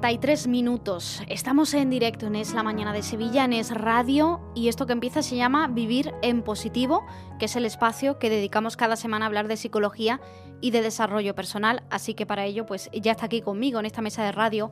y 33 minutos. Estamos en directo en Es la Mañana de Sevilla, en Es Radio, y esto que empieza se llama Vivir en Positivo, que es el espacio que dedicamos cada semana a hablar de psicología y de desarrollo personal. Así que para ello, pues ya está aquí conmigo en esta mesa de radio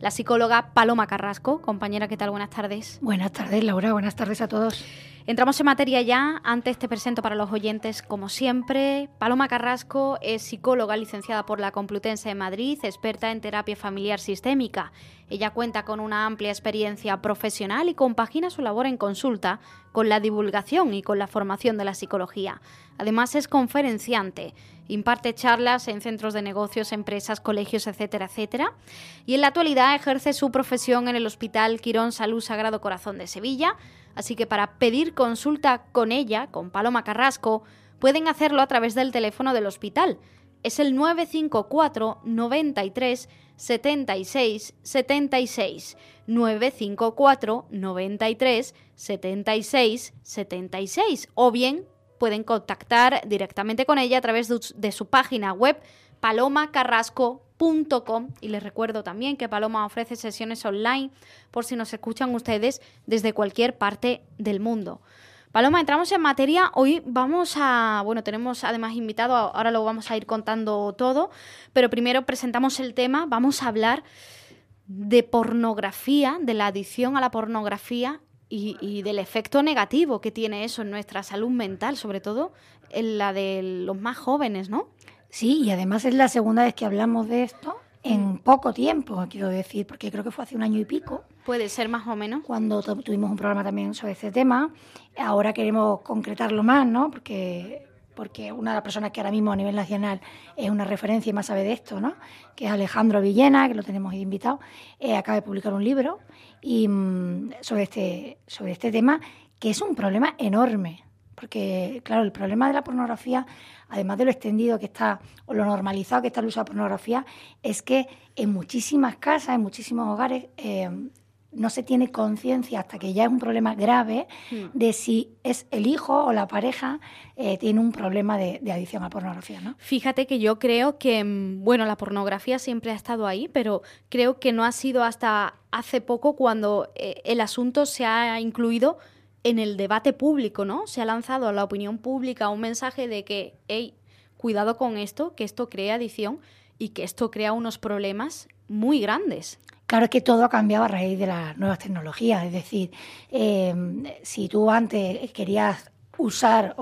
la psicóloga Paloma Carrasco. Compañera, ¿qué tal? Buenas tardes. Buenas tardes, Laura. Buenas tardes a todos. Entramos en materia ya. Antes te presento para los oyentes, como siempre. Paloma Carrasco es psicóloga licenciada por la Complutense de Madrid, experta en terapia familiar sistémica. Ella cuenta con una amplia experiencia profesional y compagina su labor en consulta con la divulgación y con la formación de la psicología. Además es conferenciante, imparte charlas en centros de negocios, empresas, colegios, etcétera, etcétera. Y en la actualidad ejerce su profesión en el Hospital Quirón Salud Sagrado Corazón de Sevilla Así que para pedir consulta con ella, con Paloma Carrasco, pueden hacerlo a través del teléfono del hospital. Es el 954 93 76 76. 954 93 76 76. O bien pueden contactar directamente con ella a través de su página web palomacarrasco.com y les recuerdo también que Paloma ofrece sesiones online por si nos escuchan ustedes desde cualquier parte del mundo. Paloma, entramos en materia. Hoy vamos a, bueno, tenemos además invitado, ahora lo vamos a ir contando todo, pero primero presentamos el tema, vamos a hablar de pornografía, de la adicción a la pornografía y, y, del efecto negativo que tiene eso en nuestra salud mental, sobre todo en la de los más jóvenes, ¿no? Sí, y además es la segunda vez que hablamos de esto en mm. poco tiempo, quiero decir, porque creo que fue hace un año y pico. Puede ser más o menos. Cuando tuvimos un programa también sobre este tema. Ahora queremos concretarlo más, ¿no? Porque, porque una de las personas que ahora mismo a nivel nacional es una referencia y más sabe de esto, ¿no? Que es Alejandro Villena, que lo tenemos invitado, eh, acaba de publicar un libro y, mm, sobre, este, sobre este tema, que es un problema enorme. Porque, claro, el problema de la pornografía además de lo extendido que está o lo normalizado que está el uso de pornografía, es que en muchísimas casas, en muchísimos hogares, eh, no se tiene conciencia hasta que ya es un problema grave hmm. de si es el hijo o la pareja eh, tiene un problema de, adicción a pornografía. ¿no? Fíjate que yo creo que, mm, bueno, la pornografía siempre ha estado ahí, pero creo que no ha sido hasta hace poco cuando eh, el asunto se ha incluido en el debate público, ¿no? Se ha lanzado a la opinión pública un mensaje de que, hey, cuidado con esto, que esto crea adicción y que esto crea unos problemas muy grandes. Claro que todo ha cambiado a raíz de las nuevas tecnologías. Es decir, eh, si tú antes querías usar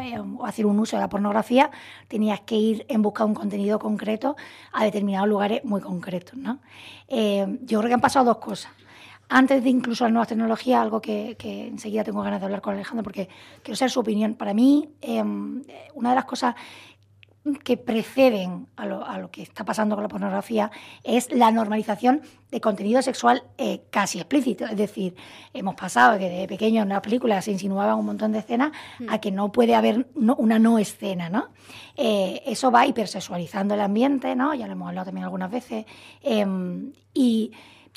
eh, o, hacer un uso de la pornografía, tenías que ir en busca de un contenido concreto a determinados lugares muy concretos. ¿no? Eh, yo creo que han pasado dos cosas antes de incluso las nuevas tecnologías, algo que, enseguida tengo ganas de hablar con Alejandro porque quiero saber su opinión. Para mí, em, una de las cosas que preceden a lo, que está pasando con la pornografía es la normalización de contenido sexual eh, casi explícito. Es decir, hemos pasado que de pequeño en una película se insinuaban un montón de escenas a que no puede haber una no escena. ¿no? Eh, eso va hipersexualizando el ambiente, ¿no? ya lo hemos hablado también algunas veces. Em, y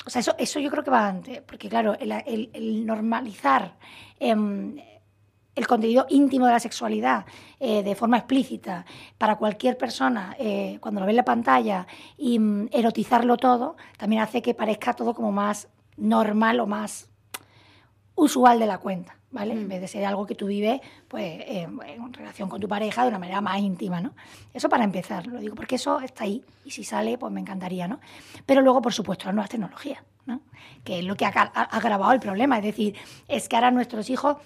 o sea, eso, eso yo creo que va antes, porque claro, el, normalizar em, el contenido íntimo de la sexualidad eh, de forma explícita para cualquier persona eh, cuando lo ve en la pantalla y mm, erotizarlo todo, también hace que parezca todo como más normal o más usual de la cuenta. ¿Vale? En vez de ser algo que tú vives pues, en relación con tu pareja de una manera más íntima, ¿no? Eso para empezar, lo digo porque eso está ahí y si sale, pues me encantaría, ¿no? Pero luego, por supuesto, las nuevas tecnologías, ¿no? Que es lo que ha, agravado el problema, es decir, es que ahora nuestros hijos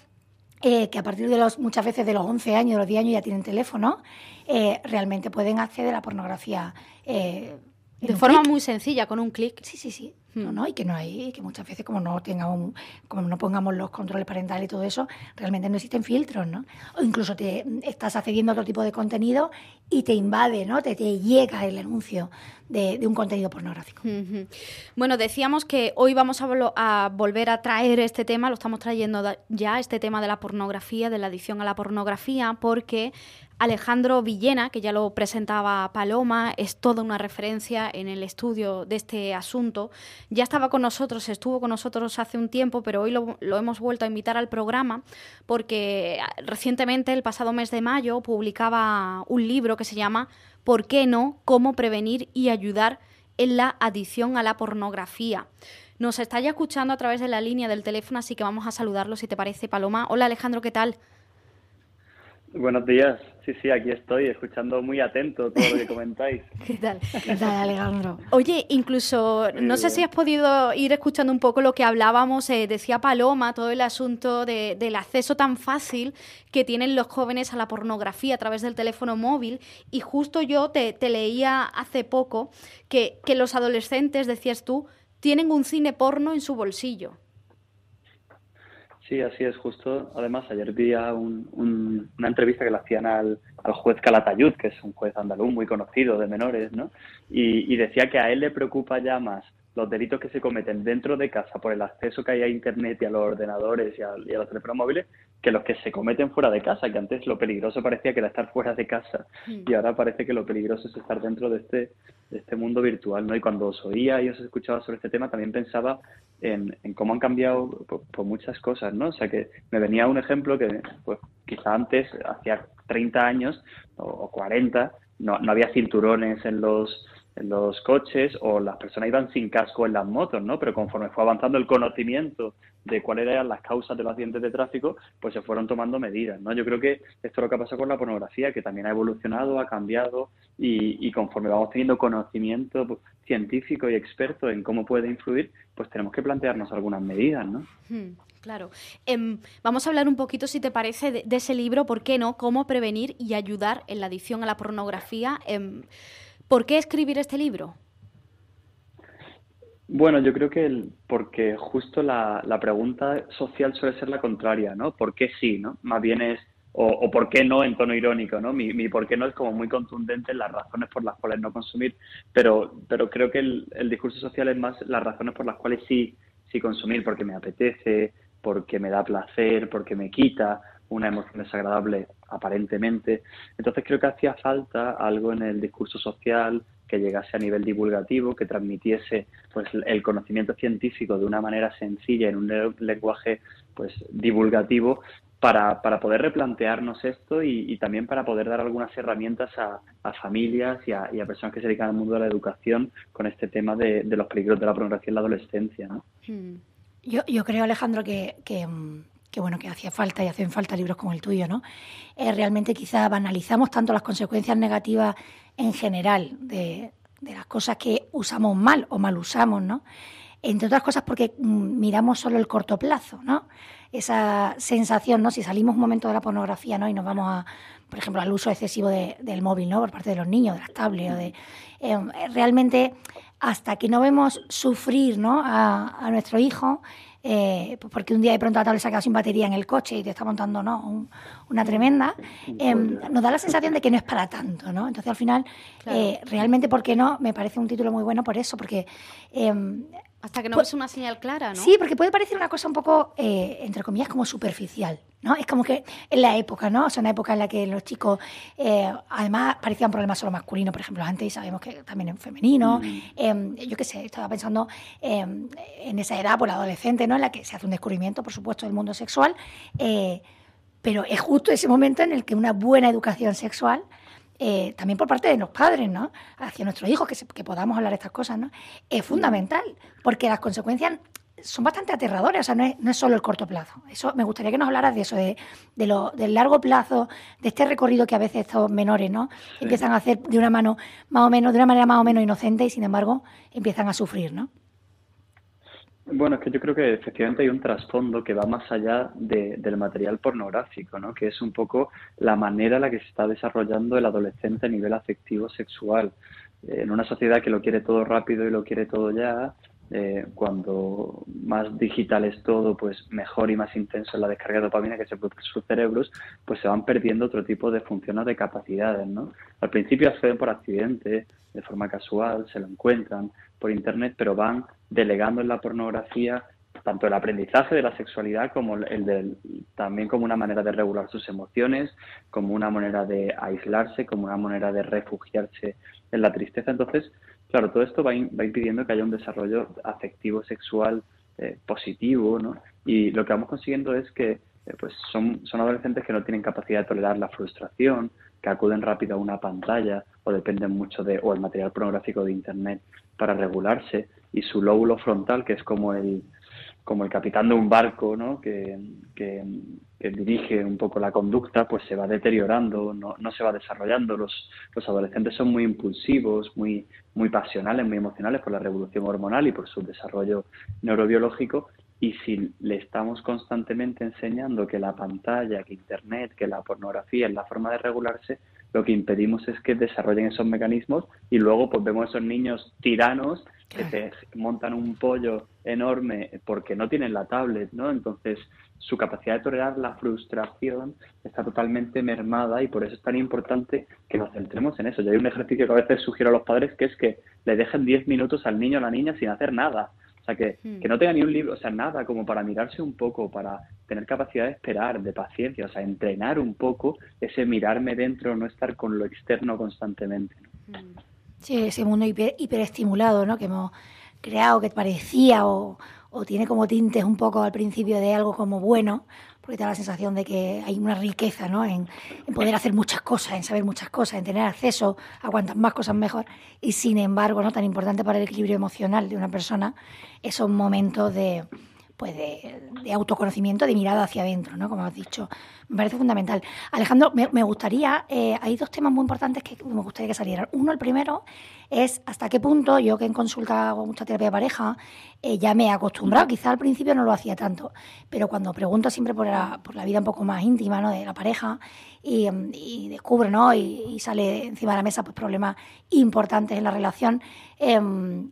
eh, que a partir de los, muchas veces de los 11 años, de los 10 años ya tienen teléfono, eh, realmente pueden acceder a la pornografía. Eh, de forma muy sencilla, con un clic. Sí, sí, sí. No, no, y que no hay, que muchas veces como no tengamos, como no pongamos los controles parentales y todo eso, realmente no existen filtros, ¿no? O incluso te estás accediendo a otro tipo de contenido y te invade, ¿no? Te, llega el anuncio de, un contenido pornográfico. Bueno, decíamos que hoy vamos a, a, volver a traer este tema, lo estamos trayendo ya, este tema de la pornografía, de la adicción a la pornografía, porque Alejandro Villena, que ya lo presentaba Paloma, es toda una referencia en el estudio de este asunto. Ya estaba con nosotros, estuvo con nosotros hace un tiempo, pero hoy lo, hemos vuelto a invitar al programa porque recientemente, el pasado mes de mayo, publicaba un libro que se llama ¿Por qué no? ¿Cómo prevenir y ayudar en la adicción a la pornografía. Nos está ya escuchando a través de la línea del teléfono, así que vamos a saludarlo si te parece, Paloma. Hola Alejandro, ¿qué tal? Buenos días. Sí, sí, aquí estoy, escuchando muy atento todo lo que comentáis. ¿Qué tal? ¿Qué tal, Alejandro? Oye, incluso, no sé si has podido ir escuchando un poco lo que hablábamos, eh, decía Paloma, todo el asunto del acceso tan fácil que tienen los jóvenes a la pornografía a través del teléfono móvil. Y justo yo te, leía hace poco que, que los adolescentes, decías tú, tienen un cine porno en su bolsillo. Sí, así es, justo. Además, ayer vi una entrevista que le hacían al, juez Calatayud, que es un juez andaluz muy conocido de menores, ¿no? Y, y, decía que a él le preocupa ya más los delitos que se cometen dentro de casa por el acceso que hay a Internet y a los ordenadores y a, los teléfonos móviles que los que se cometen fuera de casa, que antes lo peligroso parecía que era estar fuera de casa mm. y ahora parece que lo peligroso es estar dentro de este, de este mundo virtual, ¿no? Y cuando os oía y os escuchaba sobre este tema también pensaba en, cómo han cambiado por, muchas cosas, ¿no? O sea que me venía un ejemplo que pues quizá antes, hacía 30 años o, o 40, no, no había cinturones en los en los coches o las personas iban sin casco en las motos, ¿no? Pero conforme fue avanzando el conocimiento de cuáles eran las causas de los accidentes de tráfico, pues se fueron tomando medidas, ¿no? Yo creo que esto es lo que ha pasado con la pornografía, que también ha evolucionado, ha cambiado y, conforme vamos teniendo conocimiento científico y experto en cómo puede influir, pues tenemos que plantearnos algunas medidas, ¿no? Claro. Em, vamos a hablar un poquito, si te parece, de, ese libro, ¿por qué no? Cómo prevenir y ayudar en la adicción a la pornografía. Em, ¿Por qué escribir este libro? Bueno, yo creo que el, porque justo la, pregunta social suele ser la contraria, ¿no? ¿Por qué sí, no? Más bien es, o, por qué no en tono irónico, ¿no? Mi, mi, por qué no es como muy contundente en las razones por las cuales no consumir, pero, pero creo que el, el discurso social es más las razones por las cuales sí, sí consumir, porque me apetece, porque me da placer, porque me quita, una emoción desagradable aparentemente. Entonces creo que hacía falta algo en el discurso social que llegase a nivel divulgativo, que transmitiese pues el conocimiento científico de una manera sencilla en un lenguaje pues divulgativo para, para poder replantearnos esto y, también para poder dar algunas herramientas a, familias y a, personas que se dedican al mundo de la educación con este tema de, los peligros de la pornografía en la adolescencia. ¿no? Hmm. Yo, yo creo, Alejandro, que, mm, que bueno, que hacía falta y hacen falta libros como el tuyo, ¿no? Eh, realmente quizá banalizamos tanto las consecuencias negativas en general de, las cosas que usamos mal o mal usamos, ¿no? Entre otras cosas porque mm, miramos solo el corto plazo, ¿no? Esa sensación, ¿no? Si salimos un momento de la pornografía, ¿no? Y nos vamos a, por ejemplo, al uso excesivo del móvil, ¿no? Por parte de los niños, de las tablets, o de... Eh, realmente, hasta que no vemos sufrir, ¿no? A, a nuestro hijo, eh, pues porque un día de pronto la tablet se ha quedado sin batería en el coche y te está montando ¿no? una tremenda, em, nos da la sensación de que no es para tanto, ¿no? Entonces al final, eh, realmente, ¿por qué no? Me parece un título muy bueno por eso, porque em, hasta que no ves una señal clara, ¿no? Sí, porque puede parecer una cosa un poco, eh, entre comillas, como superficial, ¿no? Es como que en la época, ¿no? O sea, una época en la que los chicos, eh, además, parecían problemas solo masculinos, por ejemplo, antes sabemos que también en femenino. Mm. Em, yo qué sé, estaba pensando em, en esa edad, por la adolescente, ¿no? En la que se hace un descubrimiento, por supuesto, del mundo sexual. Eh, pero es justo ese momento en el que una buena educación sexual eh, también por parte de los padres, ¿no? Hacia nuestros hijos, que, que podamos hablar de estas cosas, ¿no? Es fundamental, porque las consecuencias son bastante aterradoras, o sea, no es, no es, solo el corto plazo. Eso me gustaría que nos hablaras de eso, de, de lo, del largo plazo, de este recorrido que a veces estos menores, ¿no? Empiezan a hacer de una mano más o menos, de una manera más o menos inocente y sin embargo empiezan a sufrir, ¿no? Bueno, es que yo creo que efectivamente hay un trasfondo que va más allá del material pornográfico, ¿no? que es un poco la manera en la que se está desarrollando el adolescente a nivel afectivo sexual. en una sociedad que lo quiere todo rápido y lo quiere todo ya, eh, cuando más digital es todo, pues mejor y más intenso es la descarga de dopamina que se produce en sus cerebros, pues se van perdiendo otro tipo de funciones de capacidades, ¿no? Al principio acceden por accidente, de forma casual, se lo encuentran por internet, pero van delegando en la pornografía tanto el aprendizaje de la sexualidad como el del también como una manera de regular sus emociones, como una manera de aislarse, como una manera de refugiarse en la tristeza. Entonces, Claro, todo esto va, impidiendo que haya un desarrollo afectivo sexual eh, positivo, ¿no? Y lo que vamos consiguiendo es que eh, pues son, son adolescentes que no tienen capacidad de tolerar la frustración, que acuden rápido a una pantalla o dependen mucho de o el material pornográfico de internet para regularse y su lóbulo frontal que es como el como el capitán de un barco ¿no? que, que, dirige un poco la conducta, pues se va deteriorando, no, no se va desarrollando. Los, los adolescentes son muy impulsivos, muy, muy pasionales, muy emocionales por la revolución hormonal y por su desarrollo neurobiológico. Y si le estamos constantemente enseñando que la pantalla, que Internet, que la pornografía es la forma de regularse, lo que impedimos es que desarrollen esos mecanismos y luego pues vemos esos niños tiranos que te montan un pollo enorme porque no tienen la tablet, ¿no? Entonces su capacidad de tolerar la frustración está totalmente mermada y por eso es tan importante que nos centremos en eso. Yo hay un ejercicio que a veces sugiero a los padres que es que le dejen 10 minutos al niño o a la niña sin hacer nada. O sea, que, hmm. que no tenga ni un libro, o sea, nada como para mirarse un poco, para tener capacidad de esperar, de paciencia, o sea, entrenar un poco ese mirarme dentro, no estar con lo externo constantemente. Hmm. Sí, ese mundo hiper, hiperestimulado, ¿no? Que hemos creado, que parecía o, tiene como tintes un poco al principio de algo como bueno, porque te da la sensación de que hay una riqueza ¿no? en, poder hacer muchas cosas, en saber muchas cosas, en tener acceso a cuantas más cosas mejor. Y sin embargo, ¿no? tan importante para el equilibrio emocional de una persona, esos momentos de, pues de, autoconocimiento, de mirada hacia adentro, ¿no? Como has dicho, me parece fundamental. Alejandro, me, gustaría, eh, hay dos temas muy importantes que me gustaría que salieran. Uno, el primero, es hasta qué punto, yo que en consulta hago mucha terapia de pareja, eh, ya me he acostumbrado, quizá al principio no lo hacía tanto, pero cuando pregunto siempre por la, por la vida un poco más íntima ¿no? de la pareja y, y descubro ¿no? Y, sale encima de la mesa pues, problemas importantes en la relación, em,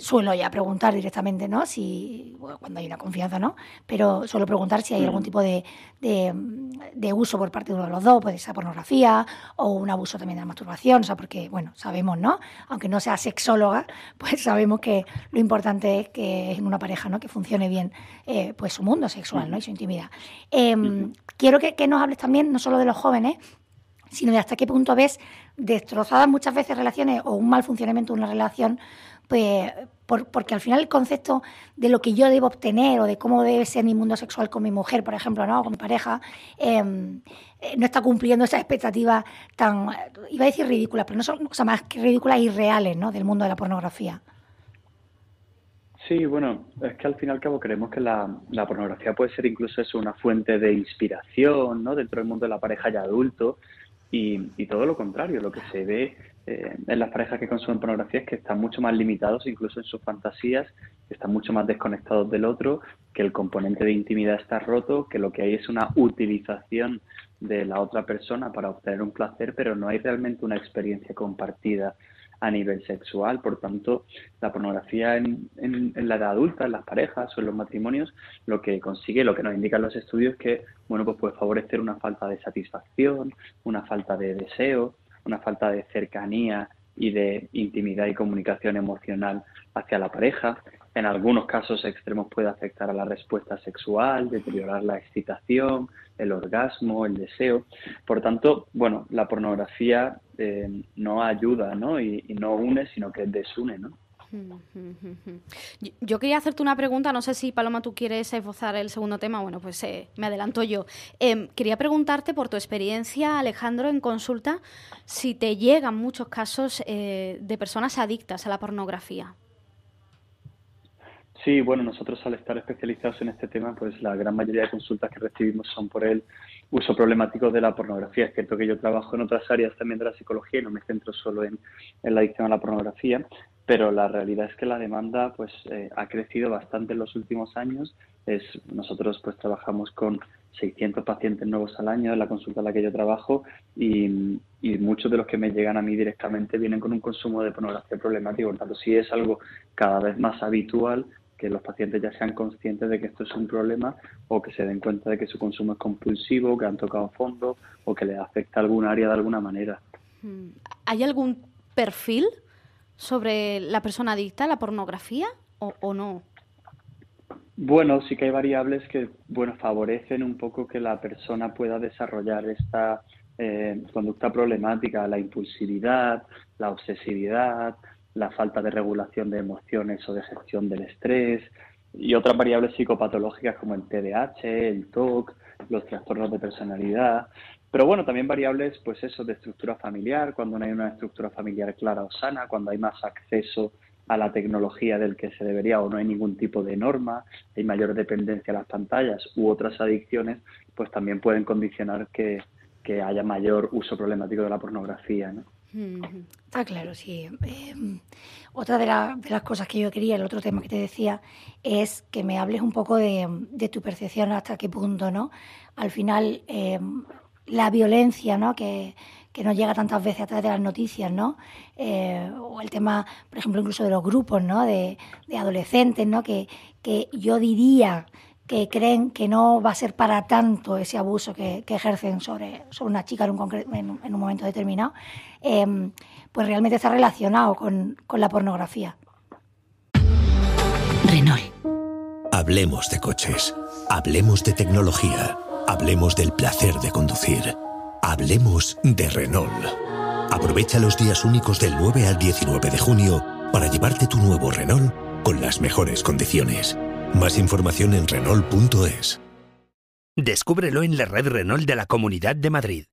suelo ya preguntar directamente, ¿no? Si, cuando hay una confianza, ¿no? Pero suelo preguntar si hay algún mm. tipo de, de, uso por parte de uno de los dos, puede ser pornografía o un abuso también de la masturbación, o sea, porque, bueno, sabemos, ¿no? Aunque no sea sexóloga, pues sabemos que lo importante es que en una pareja, ¿no? Que funcione bien, eh, pues su mundo sexual, ¿no? Y su intimidad. Em, quiero que, que nos hables también, no solo de los jóvenes, sino de hasta qué punto ves destrozadas muchas veces relaciones o un mal funcionamiento de una relación pues porque al final el concepto de lo que yo debo obtener o de cómo debe ser mi mundo sexual con mi mujer, por ejemplo, ¿no? con mi pareja, em, eh, no está cumpliendo esas expectativas tan, iba a decir ridículas, pero no son cosas más que ridículas y reales ¿no? del mundo de la pornografía. Sí, bueno, es que al fin y al cabo creemos que la, pornografía puede ser incluso eso, una fuente de inspiración ¿no? dentro del mundo de la pareja y adulto y, y todo lo contrario, lo que se ve eh, en las parejas que consumen pornografía es que están mucho más limitados incluso en sus fantasías, están mucho más desconectados del otro, que el componente de intimidad está roto, que lo que hay es una utilización de la otra persona para obtener un placer, pero no hay realmente una experiencia compartida a nivel sexual. Por tanto, la pornografía en, en, la edad adulta, en las parejas o en los matrimonios, lo que consigue, lo que nos indican los estudios, que bueno, pues puede favorecer una falta de satisfacción, una falta de deseo, una falta de cercanía y de intimidad y comunicación emocional hacia la pareja. En algunos casos extremos puede afectar a la respuesta sexual, deteriorar la excitación, el orgasmo, el deseo. Por tanto, bueno, la pornografía eh, no ayuda ¿no? Y, no une, sino que desune. ¿no? Yo quería hacerte una pregunta, no sé si Paloma tú quieres esbozar el segundo tema, bueno, pues eh, me adelanto yo. Em, quería preguntarte por tu experiencia, Alejandro, en consulta, si te llegan muchos casos eh, de personas adictas a la pornografía. Sí, bueno, nosotros al estar especializados en este tema, pues la gran mayoría de consultas que recibimos son por el uso problemático de la pornografía. Es cierto que yo trabajo en otras áreas también de la psicología y no me centro solo en, la adicción a la pornografía, pero la realidad es que la demanda pues eh, ha crecido bastante en los últimos años. Es, nosotros pues trabajamos con 600 pacientes nuevos al año en la consulta en la que yo trabajo y, y, muchos de los que me llegan a mí directamente vienen con un consumo de pornografía problemático. Por tanto, sí es algo cada vez más habitual que los pacientes ya sean conscientes de que esto es un problema o que se den cuenta de que su consumo es compulsivo, que han tocado fondo o que les afecta algún área de alguna manera. Hmm. ¿Hay algún perfil sobre la persona adicta a la pornografía o, no? Bueno, sí que hay variables que bueno favorecen un poco que la persona pueda desarrollar esta eh, conducta problemática, la impulsividad, la obsesividad, la falta de regulación de emociones o de gestión del estrés y otras variables psicopatológicas como el TDAH, el TOC, los trastornos de personalidad. Pero bueno, también variables, pues eso, de estructura familiar, cuando no hay una estructura familiar clara o sana, cuando hay más acceso a la tecnología del que se debería o no hay ningún tipo de norma, hay mayor dependencia a las pantallas u otras adicciones, pues también pueden condicionar que, que haya mayor uso problemático de la pornografía. ¿no? Está claro, sí. Em, otra de, las cosas que yo quería, el otro tema que te decía, es que me hables un poco de, tu percepción hasta qué punto, ¿no? Al final, em, la violencia, ¿no? Que, nos llega tantas veces a través de las noticias, ¿no? Eh, o el tema, por ejemplo, incluso de los grupos, ¿no? De, adolescentes, ¿no? Que, que yo diría que creen que no va a ser para tanto ese abuso que, ejercen sobre, sobre una chica en un, en, un momento determinado, em, pues realmente está relacionado con, con la pornografía. Renault. Hablemos de coches, hablemos de tecnología, hablemos del placer de conducir, hablemos de Renault. Aprovecha los días únicos del 9 al 19 de junio para llevarte tu nuevo Renault con las mejores condiciones. Más información en Renault.es. Descúbrelo en la red Renault de la Comunidad de Madrid.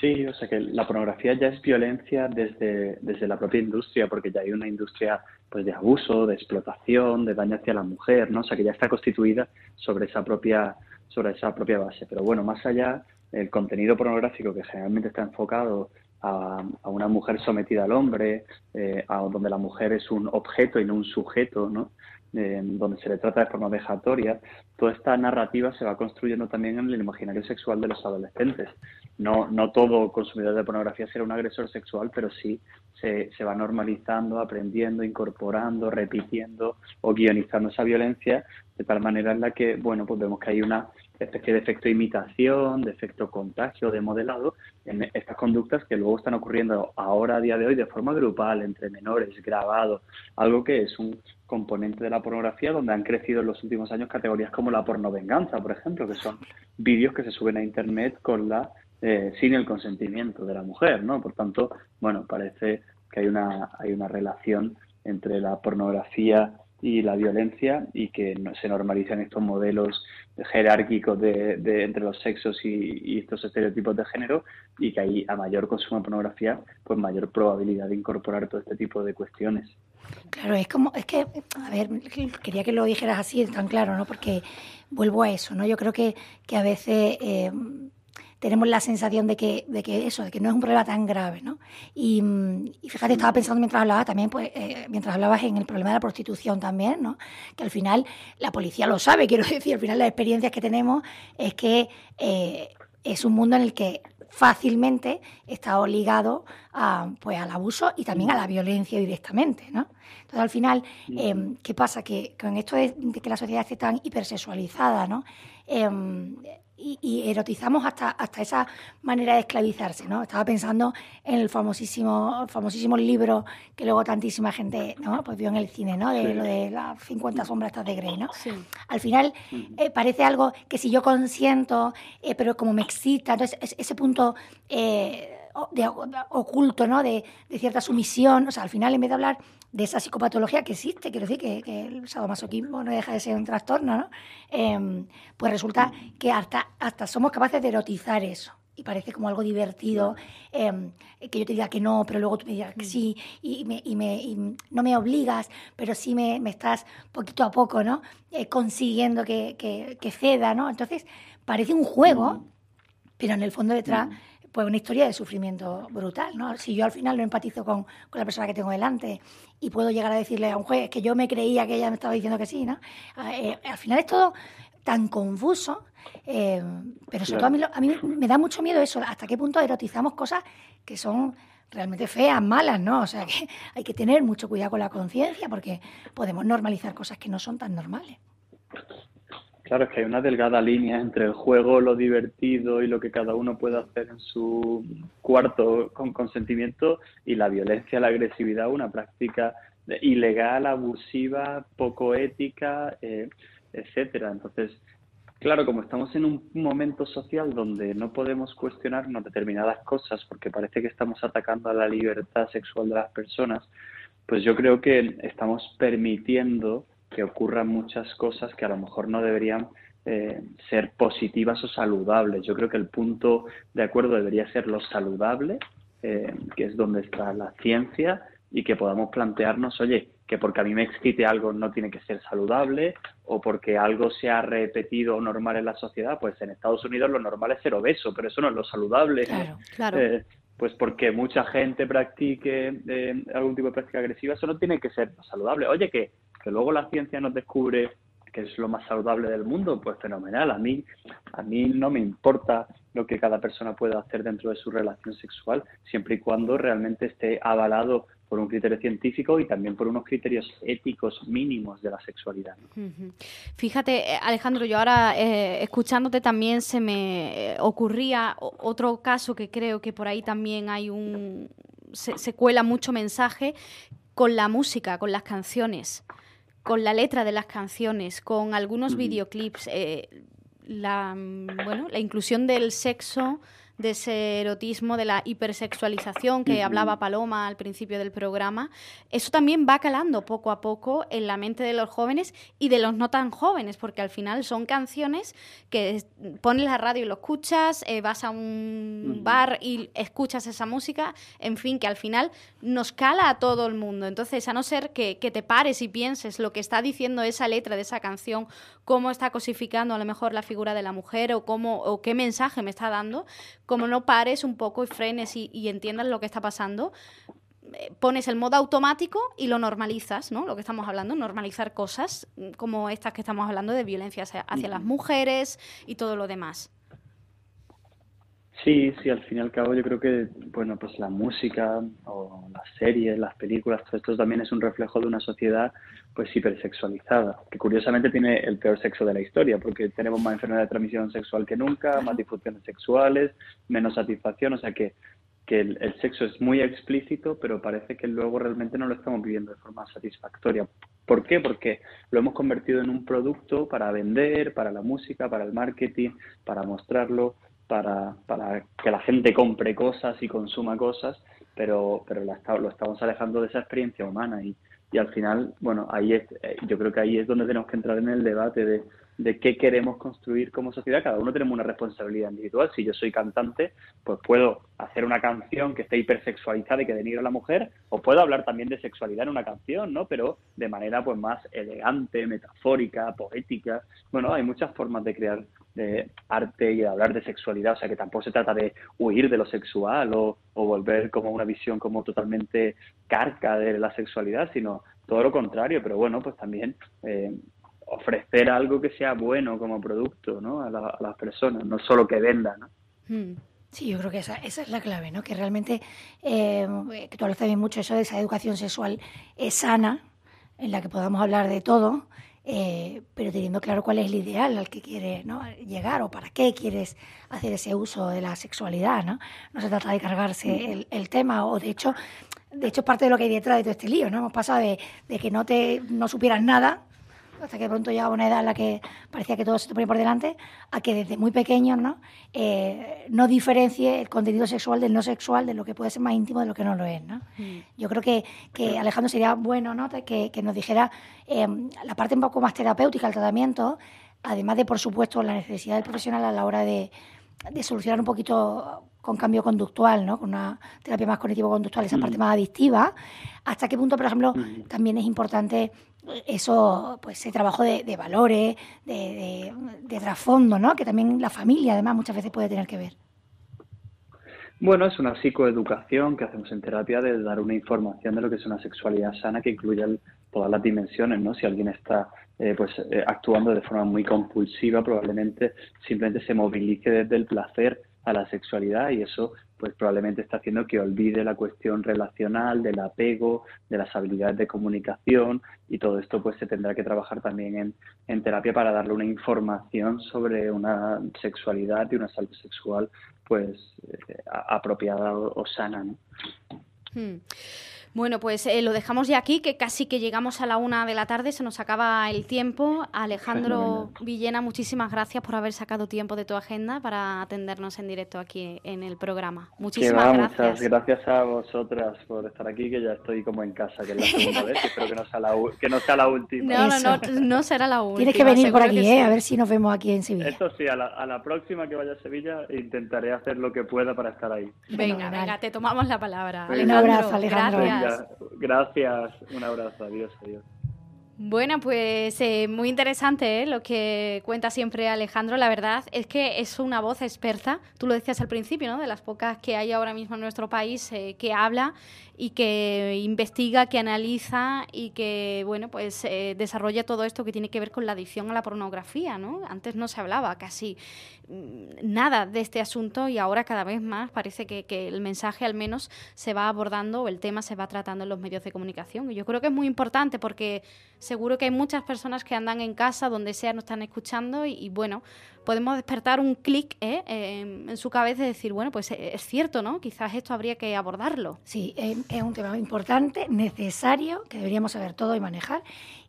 Sí, o sea que la pornografía ya es violencia desde, desde la propia industria, porque ya hay una industria pues de abuso, de explotación, de daño hacia la mujer, ¿no? O sea que ya está constituida sobre esa propia, sobre esa propia base. Pero bueno, más allá, el contenido pornográfico que generalmente está enfocado a, una mujer sometida al hombre, eh, a donde la mujer es un objeto y no un sujeto, ¿no? Donde se le trata de forma vejatoria, toda esta narrativa se va construyendo también en el imaginario sexual de los adolescentes. No, no todo consumidor de pornografía será un agresor sexual, pero sí se, se va normalizando, aprendiendo, incorporando, repitiendo o guionizando esa violencia de tal manera en la que, bueno, pues vemos que hay una especie de efecto imitación, de efecto contagio, de modelado en estas conductas que luego están ocurriendo ahora a día de hoy de forma grupal entre menores, grabado, algo que es un componente de la pornografía donde han crecido en los últimos años categorías como la pornovenganza, por ejemplo, que son vídeos que se suben a internet con la eh, sin el consentimiento de la mujer, ¿no? Por tanto, bueno, parece que hay una hay una relación entre la pornografía y la violencia y que se normalizan estos modelos jerárquicos de, entre los sexos y, estos estereotipos de género y que hay a mayor consumo de pornografía pues mayor probabilidad de incorporar todo este tipo de cuestiones. Claro, es como, es que, a ver, quería que lo dijeras así, tan claro, ¿no? Porque vuelvo a eso, ¿no? Yo creo que, que a veces eh, tenemos la sensación de que, de que eso, de que no es un problema tan grave, ¿no? Y, fíjate, estaba pensando mientras hablabas también, pues, eh, mientras hablabas en el problema de la prostitución también, ¿no? Que al final la policía lo sabe, quiero decir, al final las experiencias que tenemos es que eh, es un mundo en el que fácilmente está obligado a, pues, al abuso y también a la violencia directamente, ¿no? Entonces, al final, em, ¿qué pasa? Que con esto de, que la sociedad esté tan hipersexualizada, ¿no? Em, y, erotizamos hasta, hasta esa manera de esclavizarse, ¿no? Estaba pensando en el famosísimo, famosísimo libro que luego tantísima gente, ¿no? Pues vio en el cine, ¿no? De lo de las 50 sombras de Grey, ¿no? Al final eh, parece algo que si yo consiento, eh, pero como me excita, entonces ese punto eh, de, oculto, ¿no? De, de, cierta sumisión, o sea, al final en vez de hablar de esa psicopatología que existe, quiero decir que, que el sadomasoquismo no deja de ser un trastorno, ¿no? Em, pues resulta que hasta, hasta somos capaces de erotizar eso. Y parece como algo divertido, em, que yo te diga que no, pero luego tú me digas que sí, y, me, y, me, no me obligas, pero sí me, me estás poquito a poco, ¿no? Eh, consiguiendo que, que, que, ceda, ¿no? Entonces, parece un juego, pero en el fondo detrás pues una historia de sufrimiento brutal, ¿no? Si yo al final no empatizo con, con, la persona que tengo delante y puedo llegar a decirle a un juez que yo me creía que ella me estaba diciendo que sí, ¿no? Ah, eh, al final es todo tan confuso, eh, pero sobre todo a mí, a mí me da mucho miedo eso, hasta qué punto erotizamos cosas que son realmente feas, malas, ¿no? O sea que hay que tener mucho cuidado con la conciencia porque podemos normalizar cosas que no son tan normales. Claro, es que hay una delgada línea entre el juego, lo divertido y lo que cada uno puede hacer en su cuarto con consentimiento y la violencia, la agresividad, una práctica ilegal, abusiva, poco ética, eh, etcétera. Entonces, claro, como estamos en un momento social donde no podemos cuestionarnos determinadas cosas porque parece que estamos atacando a la libertad sexual de las personas, pues yo creo que estamos permitiendo que ocurran muchas cosas que a lo mejor no deberían eh, ser positivas o saludables. Yo creo que el punto de acuerdo debería ser lo saludable, eh, que es donde está la ciencia, y que podamos plantearnos, oye, que porque a mí me excite algo no tiene que ser saludable o porque algo se ha repetido normal en la sociedad, pues en Estados Unidos lo normal es ser obeso, pero eso no es lo saludable. Claro, claro. Eh, pues porque mucha gente practique eh, algún tipo de práctica agresiva, eso no tiene que ser saludable. Oye, que, que luego la ciencia nos descubre que es lo más saludable del mundo, pues fenomenal. A mí, a mí no me importa lo que cada persona pueda hacer dentro de su relación sexual, siempre y cuando realmente esté avalado por un criterio científico y también por unos criterios éticos mínimos de la sexualidad. Fíjate, eh, Alejandro, yo ahora eh, escuchándote también se me eh, ocurría otro caso que creo que por ahí también hay un... se, cuela mucho mensaje con la música, con las canciones con la letra de las canciones, con algunos videoclips, la, mm, bueno, la inclusión del sexo de ese erotismo, de la hipersexualización que hablaba Paloma al principio del programa, eso también va calando poco a poco en la mente de los jóvenes y de los no tan jóvenes, porque al final son canciones que pones la radio y lo escuchas, eh, vas a un bar y escuchas esa música, en fin, que al final nos cala a todo el mundo. Entonces, a no ser que, que te pares y pienses lo que está diciendo esa letra de esa canción, cómo está cosificando a lo mejor la figura de la mujer o, cómo, o qué mensaje me está dando, como no pares un poco y frenes y, entiendas lo que está pasando, eh, pones el modo automático y lo normalizas, ¿no? Lo que estamos hablando, normalizar cosas mm, como estas que estamos hablando de violencia hacia las mujeres y todo lo demás. Sí, sí, al fin y al cabo yo creo que, bueno, pues la música o las series, las películas, todo esto también es un reflejo de una sociedad pues hipersexualizada, que curiosamente tiene el peor sexo de la historia, porque tenemos más enfermedad de transmisión sexual que nunca, más disfunciones sexuales, menos satisfacción, o sea que, que el, el, sexo es muy explícito, pero parece que luego realmente no lo estamos viviendo de forma satisfactoria. ¿Por qué? Porque lo hemos convertido en un producto para vender, para la música, para el marketing, para mostrarlo, para, para que la gente compre cosas y consuma cosas, pero, pero la, lo estamos alejando de esa experiencia humana y, y al final, bueno, ahí es, eh, yo creo que ahí es donde tenemos que entrar en el debate de, de qué queremos construir como sociedad. Cada uno tenemos una responsabilidad individual. Si yo soy cantante, pues puedo hacer una canción que esté hipersexualizada y que denigre a la mujer, o puedo hablar también de sexualidad en una canción, ¿no? Pero de manera pues más elegante, metafórica, poética. Bueno, hay muchas formas de crear de arte y de hablar de sexualidad, o sea que tampoco se trata de huir de lo sexual o, volver como una visión como totalmente carca de la sexualidad, sino todo lo contrario, pero bueno, pues también eh, ofrecer algo que sea bueno como producto ¿no? a, las personas, no solo que venda. ¿no? Hmm. Sí, yo creo que esa, esa es la clave, ¿no? que realmente, eh, que tú hablas también mucho eso de esa educación sexual es sana, en la que podamos hablar de todo, eh, pero teniendo claro cuál es el ideal al que quieres ¿no? llegar o para qué quieres hacer ese uso de la sexualidad. No, no se trata de cargarse el, el tema, o de hecho, de hecho es parte de lo que hay detrás de todo este lío. ¿no? Hemos pasado de, de que no, te, no supieras nada hasta que pronto llegaba una edad en la que parecía que todo se te ponía por delante, a que desde muy pequeños ¿no? Eh, no diferencie el contenido sexual del no sexual, de lo que puede ser más íntimo de lo que no lo es. ¿no? Mm. Yo creo que, que, Alejandro sería bueno ¿no? que, que nos dijera eh, la parte un poco más terapéutica del tratamiento, además de, por supuesto, la necesidad del profesional a la hora de, de solucionar un poquito con cambio conductual, ¿no? con una terapia más cognitivo-conductual, esa parte mm. más adictiva, hasta qué punto, por ejemplo, mm. también es importante eso, pues ese trabajo de, valores, de, de, trasfondo, ¿no? Que también la familia, además, muchas veces puede tener que ver. Bueno, es una psicoeducación que hacemos en terapia de dar una información de lo que es una sexualidad sana que incluye todas las dimensiones, ¿no? Si alguien está eh, pues eh, actuando de forma muy compulsiva, probablemente simplemente se movilice desde el placer a la sexualidad y eso pues probablemente está haciendo que olvide la cuestión relacional, del apego, de las habilidades de comunicación y todo esto pues se tendrá que trabajar también en, terapia para darle una información sobre una sexualidad y una salud sexual pues eh, apropiada o, sana. Hmm. Bueno, pues eh, lo dejamos ya aquí, que casi que llegamos a la una de la tarde, se nos acaba el tiempo. Alejandro Villena, muchísimas gracias por haber sacado tiempo de tu agenda para atendernos en directo aquí en el programa. Muchísimas gracias. Muchas gracias a vosotras por estar aquí, que ya estoy como en casa, que es la segunda vez, espero que no sea la, que no sea la última. No, no, no, no será la última. Tienes que venir por aquí, ¿eh? a ver si nos vemos aquí en Sevilla. Eso sí, a la, a la próxima que vaya a Sevilla intentaré hacer lo que pueda para estar ahí. Venga, venga, te tomamos la palabra. Un abrazo, Alejandro. Gracias gracias, un abrazo, adiós, adiós. Bueno, pues eh, muy interesante ¿eh? lo que cuenta siempre Alejandro. La verdad es que es una voz experta. Tú lo decías al principio, ¿no? De las pocas que hay ahora mismo en nuestro país eh, que habla y que investiga, que analiza y que, bueno, pues eh, desarrolla todo esto que tiene que ver con la adicción a la pornografía, ¿no? Antes no se hablaba casi mm, nada de este asunto y ahora cada vez más parece que, que, el mensaje al menos se va abordando o el tema se va tratando en los medios de comunicación. Y yo creo que es muy importante porque seguro que hay muchas personas que andan en casa, donde sea, nos están escuchando y, bueno, podemos despertar un clic ¿eh? en su cabeza y decir, bueno, pues eh, es cierto, ¿no? Quizás esto habría que abordarlo. Sí, es un tema importante, necesario, que deberíamos saber todo y manejar.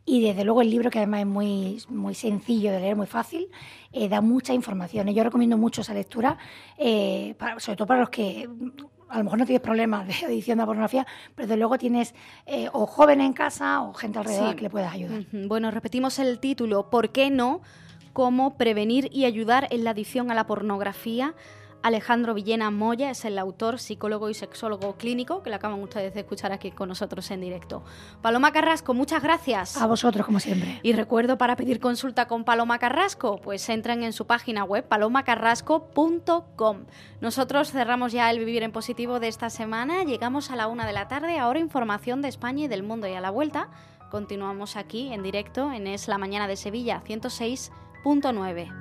Y desde luego el libro, que además es muy, muy sencillo de leer, muy fácil, eh, da mucha información. Yo recomiendo mucho esa lectura, sobre todo para los que a lo mejor no tienes problemas de edición de pornografía, pero desde luego tienes o jóvenes en casa o gente alrededor que le puedas ayudar. Bueno, repetimos el título, ¿por qué no? cómo prevenir y ayudar en la adicción a la pornografía. Alejandro Villena Moya es el autor, psicólogo y sexólogo clínico, que le acaban ustedes de escuchar aquí con nosotros en directo. Paloma Carrasco, muchas gracias. A vosotros, como siempre. Y recuerdo para pedir consulta con Paloma Carrasco, pues entren en su página web palomacarrasco.com. Nosotros cerramos ya el Vivir en Positivo de esta semana, llegamos a la una de la tarde, ahora información de España y del mundo y a la vuelta. Continuamos aquí en directo en Es la Mañana de Sevilla 106 punto 9.